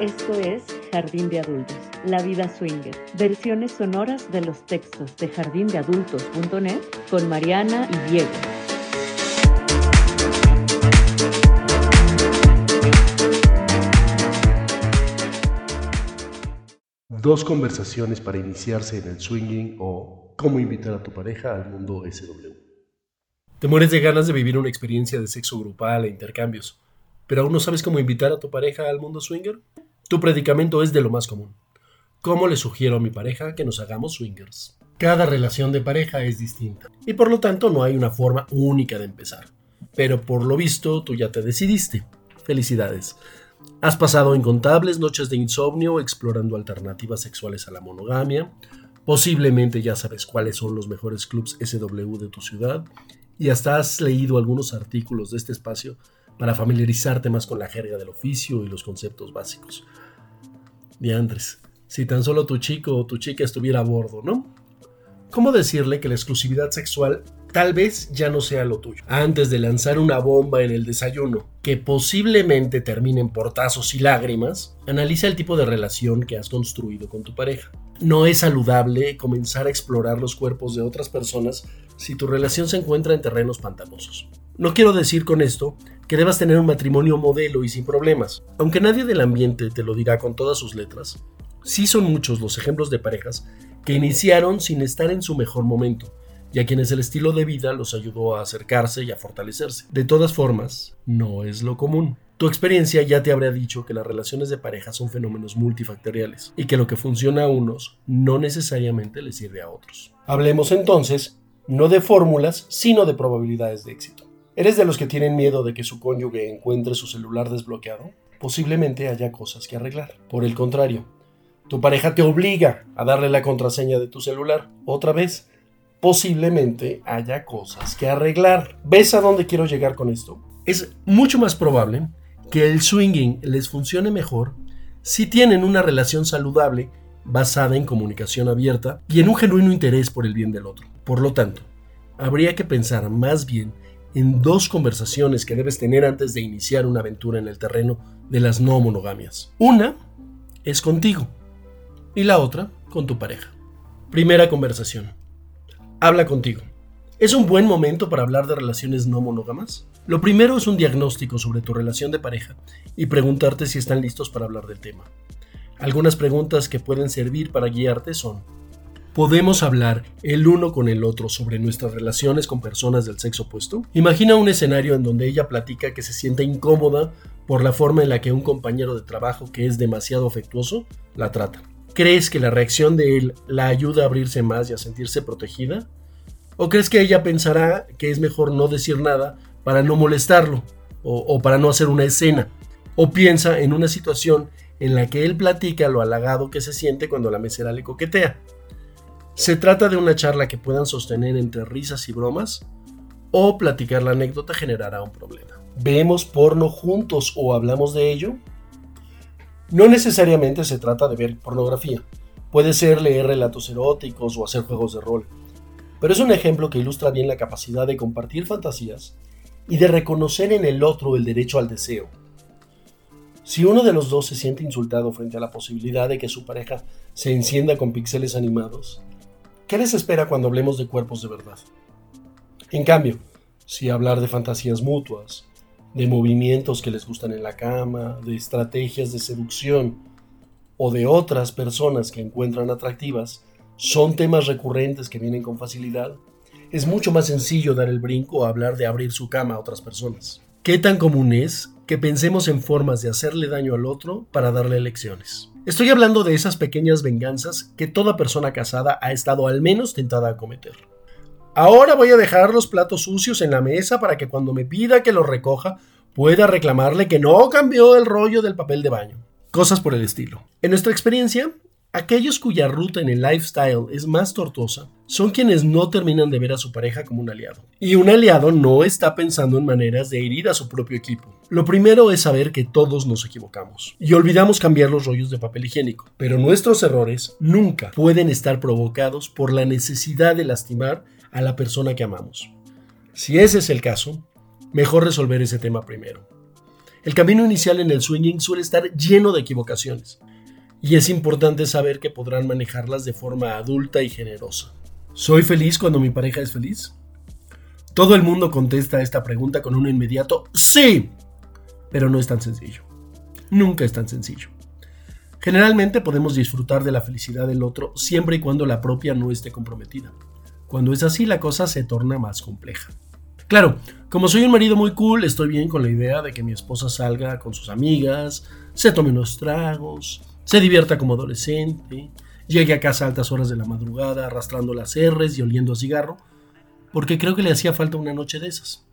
Esto es Jardín de Adultos, La Vida Swinger, versiones sonoras de los textos de jardindeadultos.net con Mariana y Diego. Dos conversaciones para iniciarse en el swinging o cómo invitar a tu pareja al mundo SW. Te mueres de ganas de vivir una experiencia de sexo grupal e intercambios, pero aún no sabes cómo invitar a tu pareja al mundo swinger. Tu predicamento es de lo más común. ¿Cómo le sugiero a mi pareja que nos hagamos swingers? Cada relación de pareja es distinta y por lo tanto no hay una forma única de empezar. Pero por lo visto tú ya te decidiste. Felicidades. Has pasado incontables noches de insomnio explorando alternativas sexuales a la monogamia. Posiblemente ya sabes cuáles son los mejores clubs SW de tu ciudad y hasta has leído algunos artículos de este espacio para familiarizarte más con la jerga del oficio y los conceptos básicos. Diandres, si tan solo tu chico o tu chica estuviera a bordo, ¿no? ¿Cómo decirle que la exclusividad sexual tal vez ya no sea lo tuyo? Antes de lanzar una bomba en el desayuno, que posiblemente termine en portazos y lágrimas, analiza el tipo de relación que has construido con tu pareja. No es saludable comenzar a explorar los cuerpos de otras personas si tu relación se encuentra en terrenos pantanosos. No quiero decir con esto que debas tener un matrimonio modelo y sin problemas. Aunque nadie del ambiente te lo dirá con todas sus letras, sí son muchos los ejemplos de parejas que iniciaron sin estar en su mejor momento y a quienes el estilo de vida los ayudó a acercarse y a fortalecerse. De todas formas, no es lo común. Tu experiencia ya te habrá dicho que las relaciones de pareja son fenómenos multifactoriales y que lo que funciona a unos no necesariamente le sirve a otros. Hablemos entonces no de fórmulas, sino de probabilidades de éxito. ¿Eres de los que tienen miedo de que su cónyuge encuentre su celular desbloqueado? Posiblemente haya cosas que arreglar. Por el contrario, tu pareja te obliga a darle la contraseña de tu celular. Otra vez, posiblemente haya cosas que arreglar. ¿Ves a dónde quiero llegar con esto? Es mucho más probable que el swinging les funcione mejor si tienen una relación saludable basada en comunicación abierta y en un genuino interés por el bien del otro. Por lo tanto, habría que pensar más bien en dos conversaciones que debes tener antes de iniciar una aventura en el terreno de las no monogamias. Una es contigo y la otra con tu pareja. Primera conversación. Habla contigo. ¿Es un buen momento para hablar de relaciones no monógamas? Lo primero es un diagnóstico sobre tu relación de pareja y preguntarte si están listos para hablar del tema. Algunas preguntas que pueden servir para guiarte son ¿Podemos hablar el uno con el otro sobre nuestras relaciones con personas del sexo opuesto? Imagina un escenario en donde ella platica que se siente incómoda por la forma en la que un compañero de trabajo que es demasiado afectuoso la trata. ¿Crees que la reacción de él la ayuda a abrirse más y a sentirse protegida? ¿O crees que ella pensará que es mejor no decir nada para no molestarlo o, o para no hacer una escena? ¿O piensa en una situación en la que él platica lo halagado que se siente cuando la mesera le coquetea? ¿Se trata de una charla que puedan sostener entre risas y bromas? ¿O platicar la anécdota generará un problema? ¿Vemos porno juntos o hablamos de ello? No necesariamente se trata de ver pornografía. Puede ser leer relatos eróticos o hacer juegos de rol. Pero es un ejemplo que ilustra bien la capacidad de compartir fantasías y de reconocer en el otro el derecho al deseo. Si uno de los dos se siente insultado frente a la posibilidad de que su pareja se encienda con píxeles animados, ¿Qué les espera cuando hablemos de cuerpos de verdad? En cambio, si hablar de fantasías mutuas, de movimientos que les gustan en la cama, de estrategias de seducción o de otras personas que encuentran atractivas, son temas recurrentes que vienen con facilidad, es mucho más sencillo dar el brinco a hablar de abrir su cama a otras personas. ¿Qué tan común es que pensemos en formas de hacerle daño al otro para darle lecciones? Estoy hablando de esas pequeñas venganzas que toda persona casada ha estado al menos tentada a cometer. Ahora voy a dejar los platos sucios en la mesa para que cuando me pida que los recoja pueda reclamarle que no cambió el rollo del papel de baño. Cosas por el estilo. En nuestra experiencia, Aquellos cuya ruta en el lifestyle es más tortuosa son quienes no terminan de ver a su pareja como un aliado. Y un aliado no está pensando en maneras de herir a su propio equipo. Lo primero es saber que todos nos equivocamos y olvidamos cambiar los rollos de papel higiénico. Pero nuestros errores nunca pueden estar provocados por la necesidad de lastimar a la persona que amamos. Si ese es el caso, mejor resolver ese tema primero. El camino inicial en el swinging suele estar lleno de equivocaciones, y es importante saber que podrán manejarlas de forma adulta y generosa. ¿Soy feliz cuando mi pareja es feliz? Todo el mundo contesta esta pregunta con un inmediato sí, pero no es tan sencillo. Nunca es tan sencillo. Generalmente podemos disfrutar de la felicidad del otro siempre y cuando la propia no esté comprometida. Cuando es así la cosa se torna más compleja. Claro, como soy un marido muy cool, estoy bien con la idea de que mi esposa salga con sus amigas, se tome unos tragos, se divierta como adolescente, llegue a casa a altas horas de la madrugada arrastrando las R's y oliendo a cigarro, porque creo que le hacía falta una noche de esas.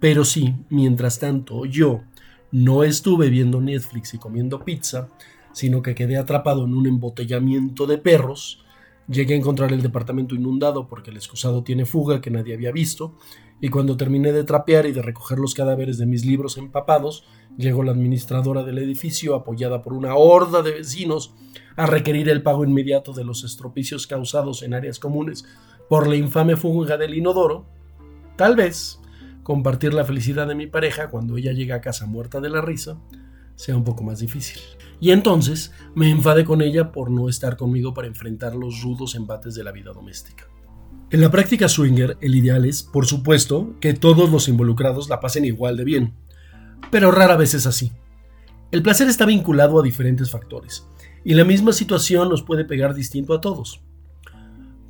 Pero sí, mientras tanto, yo no estuve viendo Netflix y comiendo pizza, sino que quedé atrapado en un embotellamiento de perros, llegué a encontrar el departamento inundado porque el excusado tiene fuga que nadie había visto, y cuando terminé de trapear y de recoger los cadáveres de mis libros empapados, llegó la administradora del edificio, apoyada por una horda de vecinos, a requerir el pago inmediato de los estropicios causados en áreas comunes por la infame fuga del inodoro. Tal vez compartir la felicidad de mi pareja cuando ella llega a casa muerta de la risa sea un poco más difícil. Y entonces me enfadé con ella por no estar conmigo para enfrentar los rudos embates de la vida doméstica. En la práctica swinger, el ideal es, por supuesto, que todos los involucrados la pasen igual de bien, pero rara vez es así. El placer está vinculado a diferentes factores, y la misma situación nos puede pegar distinto a todos.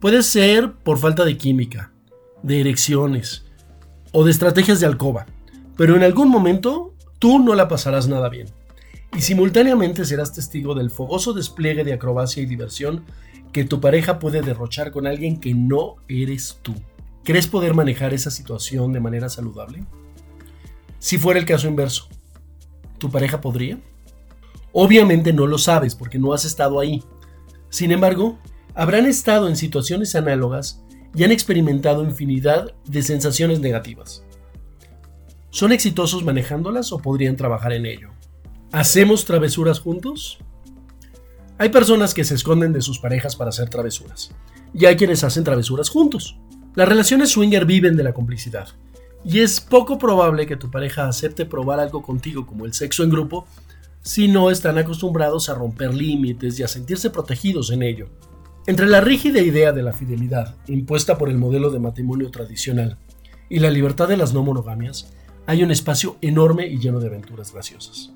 Puede ser por falta de química, de erecciones o de estrategias de alcoba, pero en algún momento tú no la pasarás nada bien. Y simultáneamente serás testigo del fogoso despliegue de acrobacia y diversión que tu pareja puede derrochar con alguien que no eres tú. ¿Crees poder manejar esa situación de manera saludable? Si fuera el caso inverso, ¿tu pareja podría? Obviamente no lo sabes porque no has estado ahí. Sin embargo, habrán estado en situaciones análogas y han experimentado infinidad de sensaciones negativas. ¿Son exitosos manejándolas o podrían trabajar en ello? ¿Hacemos travesuras juntos? Hay personas que se esconden de sus parejas para hacer travesuras, y hay quienes hacen travesuras juntos. Las relaciones swinger viven de la complicidad, y es poco probable que tu pareja acepte probar algo contigo como el sexo en grupo si no están acostumbrados a romper límites y a sentirse protegidos en ello. Entre la rígida idea de la fidelidad impuesta por el modelo de matrimonio tradicional y la libertad de las no monogamias, hay un espacio enorme y lleno de aventuras graciosas.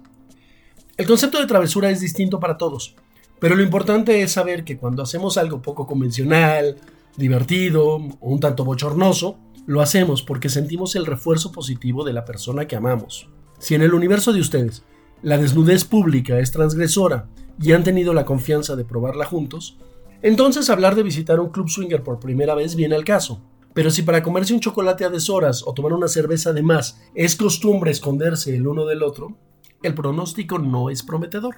El concepto de travesura es distinto para todos, pero lo importante es saber que cuando hacemos algo poco convencional, divertido un tanto bochornoso, lo hacemos porque sentimos el refuerzo positivo de la persona que amamos. Si en el universo de ustedes la desnudez pública es transgresora y han tenido la confianza de probarla juntos, entonces hablar de visitar un club swinger por primera vez viene al caso. Pero si para comerse un chocolate a deshoras o tomar una cerveza de más es costumbre esconderse el uno del otro, el pronóstico no es prometedor.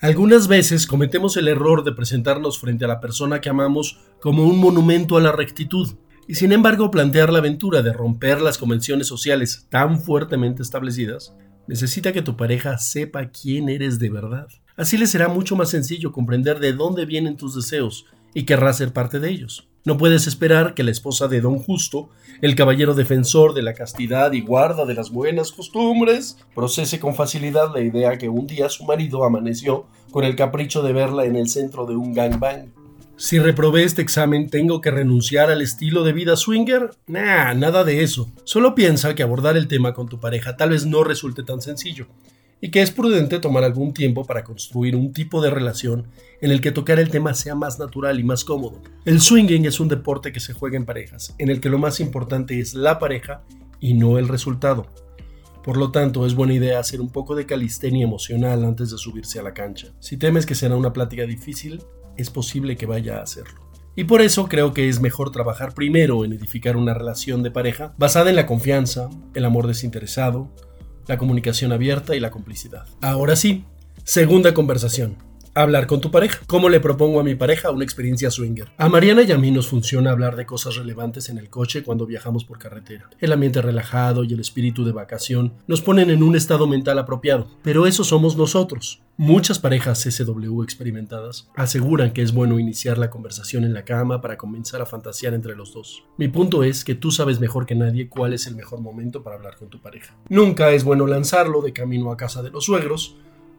Algunas veces cometemos el error de presentarnos frente a la persona que amamos como un monumento a la rectitud, y sin embargo plantear la aventura de romper las convenciones sociales tan fuertemente establecidas necesita que tu pareja sepa quién eres de verdad. Así le será mucho más sencillo comprender de dónde vienen tus deseos y querrá ser parte de ellos. No puedes esperar que la esposa de Don Justo, el caballero defensor de la castidad y guarda de las buenas costumbres, procese con facilidad la idea que un día su marido amaneció con el capricho de verla en el centro de un gangbang. Si reprobé este examen, ¿tengo que renunciar al estilo de vida swinger? Nah, nada de eso. Solo piensa que abordar el tema con tu pareja tal vez no resulte tan sencillo y que es prudente tomar algún tiempo para construir un tipo de relación en el que tocar el tema sea más natural y más cómodo. El swinging es un deporte que se juega en parejas, en el que lo más importante es la pareja y no el resultado. Por lo tanto, es buena idea hacer un poco de calistenia emocional antes de subirse a la cancha. Si temes que será una plática difícil, es posible que vaya a hacerlo. Y por eso creo que es mejor trabajar primero en edificar una relación de pareja basada en la confianza, el amor desinteresado, la comunicación abierta y la complicidad. Ahora sí, segunda conversación. Hablar con tu pareja. ¿Cómo le propongo a mi pareja una experiencia swinger? A Mariana y a mí nos funciona hablar de cosas relevantes en el coche cuando viajamos por carretera. El ambiente relajado y el espíritu de vacación nos ponen en un estado mental apropiado, pero eso somos nosotros. Muchas parejas SW experimentadas aseguran que es bueno iniciar la conversación en la cama para comenzar a fantasear entre los dos. Mi punto es que tú sabes mejor que nadie cuál es el mejor momento para hablar con tu pareja. Nunca es bueno lanzarlo de camino a casa de los suegros,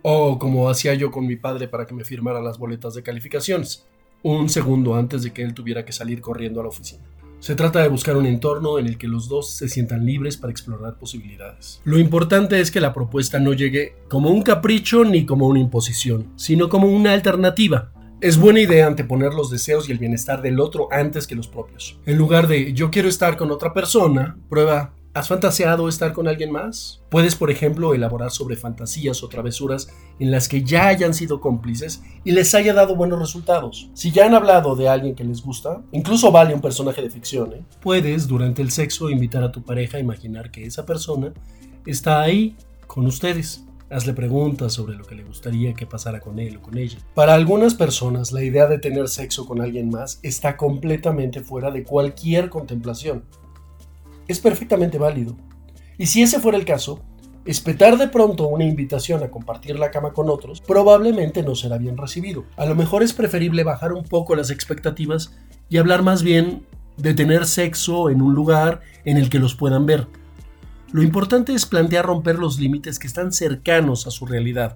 o como hacía yo con mi padre para que me firmara las boletas de calificaciones, un segundo antes de que él tuviera que salir corriendo a la oficina. Se trata de buscar un entorno en el que los dos se sientan libres para explorar posibilidades. Lo importante es que la propuesta no llegue como un capricho ni como una imposición, sino como una alternativa. Es buena idea anteponer los deseos y el bienestar del otro antes que los propios. En lugar de yo quiero estar con otra persona, prueba ¿Has fantaseado estar con alguien más? Puedes, por ejemplo, elaborar sobre fantasías o travesuras en las que ya hayan sido cómplices y les haya dado buenos resultados. Si ya han hablado de alguien que les gusta, incluso vale un personaje de ficción, ¿eh? puedes durante el sexo invitar a tu pareja a imaginar que esa persona está ahí con ustedes. Hazle preguntas sobre lo que le gustaría que pasara con él o con ella. Para algunas personas, la idea de tener sexo con alguien más está completamente fuera de cualquier contemplación es perfectamente válido. Y si ese fuera el caso, espetar de pronto una invitación a compartir la cama con otros probablemente no será bien recibido. A lo mejor es preferible bajar un poco las expectativas y hablar más bien de tener sexo en un lugar en el que los puedan ver. Lo importante es plantear romper los límites que están cercanos a su realidad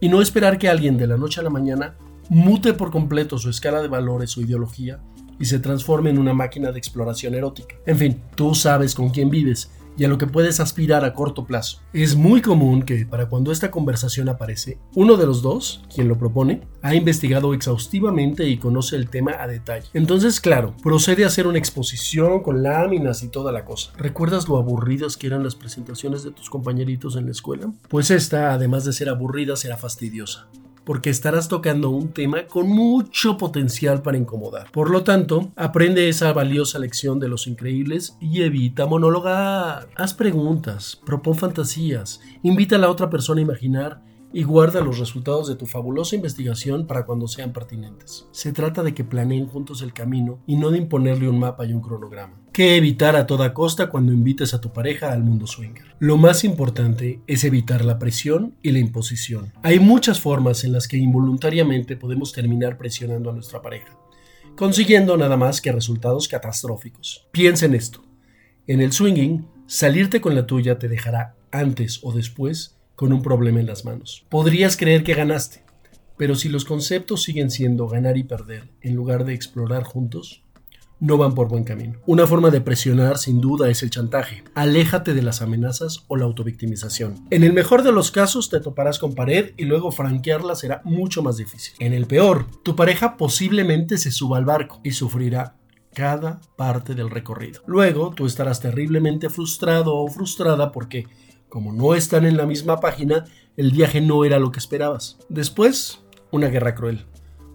y no esperar que alguien de la noche a la mañana mute por completo su escala de valores o ideología y se transforme en una máquina de exploración erótica. En fin, tú sabes con quién vives y a lo que puedes aspirar a corto plazo. Es muy común que para cuando esta conversación aparece, uno de los dos, quien lo propone, ha investigado exhaustivamente y conoce el tema a detalle. Entonces, claro, procede a hacer una exposición con láminas y toda la cosa. ¿Recuerdas lo aburridas que eran las presentaciones de tus compañeritos en la escuela? Pues esta, además de ser aburrida, será fastidiosa porque estarás tocando un tema con mucho potencial para incomodar. Por lo tanto, aprende esa valiosa lección de los increíbles y evita monologar. Haz preguntas, propon fantasías, invita a la otra persona a imaginar y guarda los resultados de tu fabulosa investigación para cuando sean pertinentes. Se trata de que planeen juntos el camino y no de imponerle un mapa y un cronograma. ¿Qué evitar a toda costa cuando invites a tu pareja al mundo swinger? Lo más importante es evitar la presión y la imposición. Hay muchas formas en las que involuntariamente podemos terminar presionando a nuestra pareja, consiguiendo nada más que resultados catastróficos. Piensa en esto. En el swinging, salirte con la tuya te dejará antes o después con un problema en las manos. Podrías creer que ganaste, pero si los conceptos siguen siendo ganar y perder en lugar de explorar juntos, no van por buen camino. Una forma de presionar sin duda es el chantaje. Aléjate de las amenazas o la autovictimización. En el mejor de los casos te toparás con pared y luego franquearla será mucho más difícil. En el peor, tu pareja posiblemente se suba al barco y sufrirá cada parte del recorrido. Luego tú estarás terriblemente frustrado o frustrada porque como no están en la misma página, el viaje no era lo que esperabas. Después, una guerra cruel.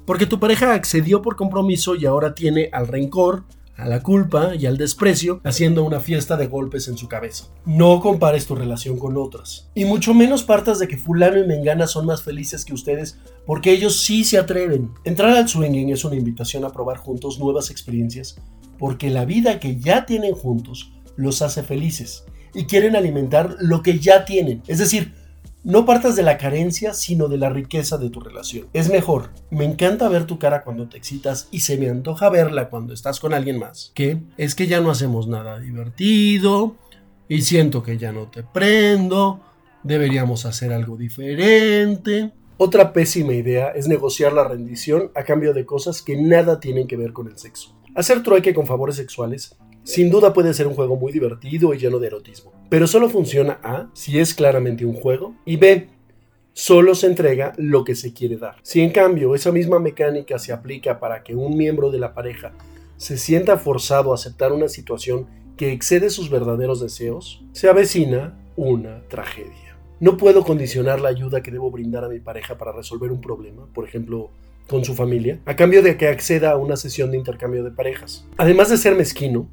Porque tu pareja accedió por compromiso y ahora tiene al rencor, a la culpa y al desprecio haciendo una fiesta de golpes en su cabeza. No compares tu relación con otras. Y mucho menos partas de que fulano y mengana son más felices que ustedes porque ellos sí se atreven. Entrar al swinging es una invitación a probar juntos nuevas experiencias porque la vida que ya tienen juntos los hace felices y quieren alimentar lo que ya tienen. Es decir, no partas de la carencia, sino de la riqueza de tu relación. Es mejor, me encanta ver tu cara cuando te excitas y se me antoja verla cuando estás con alguien más. Que es que ya no hacemos nada divertido y siento que ya no te prendo, deberíamos hacer algo diferente. Otra pésima idea es negociar la rendición a cambio de cosas que nada tienen que ver con el sexo. Hacer trueque con favores sexuales sin duda puede ser un juego muy divertido y lleno de erotismo, pero solo funciona A si es claramente un juego y B solo se entrega lo que se quiere dar. Si en cambio esa misma mecánica se aplica para que un miembro de la pareja se sienta forzado a aceptar una situación que excede sus verdaderos deseos, se avecina una tragedia. No puedo condicionar la ayuda que debo brindar a mi pareja para resolver un problema, por ejemplo, con su familia, a cambio de que acceda a una sesión de intercambio de parejas. Además de ser mezquino,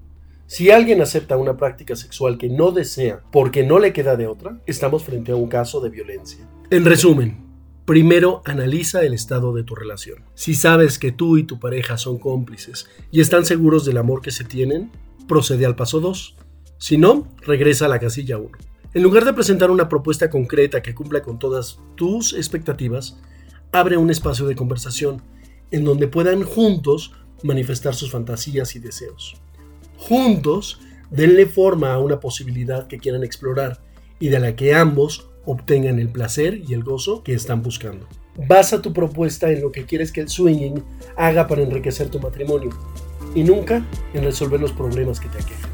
si alguien acepta una práctica sexual que no desea porque no le queda de otra, estamos frente a un caso de violencia. En resumen, Primero analiza el estado de tu relación. Si sabes que tú y tu pareja son cómplices y están seguros del amor que se tienen, procede al paso 2. Si no, regresa a la casilla 1. En lugar de presentar una propuesta concreta que cumpla con todas tus expectativas, abre un espacio de conversación en donde puedan juntos manifestar sus fantasías y deseos. Juntos, denle forma a una posibilidad que quieran explorar y de la que ambos obtengan el placer y el gozo que están buscando. Basa tu propuesta en lo que quieres que el swinging haga para enriquecer tu matrimonio y nunca en resolver los problemas que te aquejan.